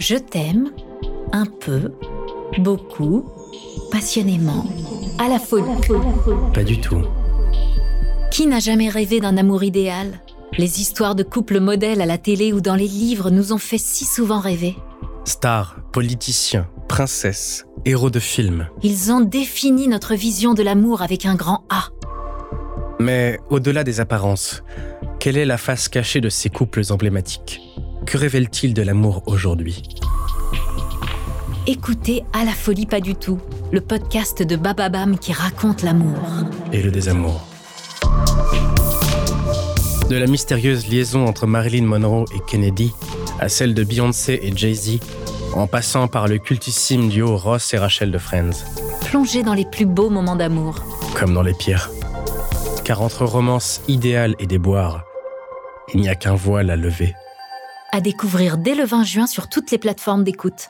Je t'aime un peu, beaucoup, passionnément, à la folie. Pas du tout. Qui n'a jamais rêvé d'un amour idéal? Les histoires de couples modèles à la télé ou dans les livres nous ont fait si souvent rêver. Stars, politiciens, princesses, héros de films. Ils ont défini notre vision de l'amour avec un grand A. Mais au-delà des apparences, quelle est la face cachée de ces couples emblématiques? Que révèle-t-il de l'amour aujourd'hui Écoutez À la folie pas du tout, le podcast de Bababam qui raconte l'amour. Et le désamour. De la mystérieuse liaison entre Marilyn Monroe et Kennedy à celle de Beyoncé et Jay-Z, en passant par le cultissime duo Ross et Rachel de Friends. Plongez dans les plus beaux moments d'amour. Comme dans les pires. Car entre romance idéale et déboire, il n'y a qu'un voile à lever. À découvrir dès le 20 juin sur toutes les plateformes d'écoute.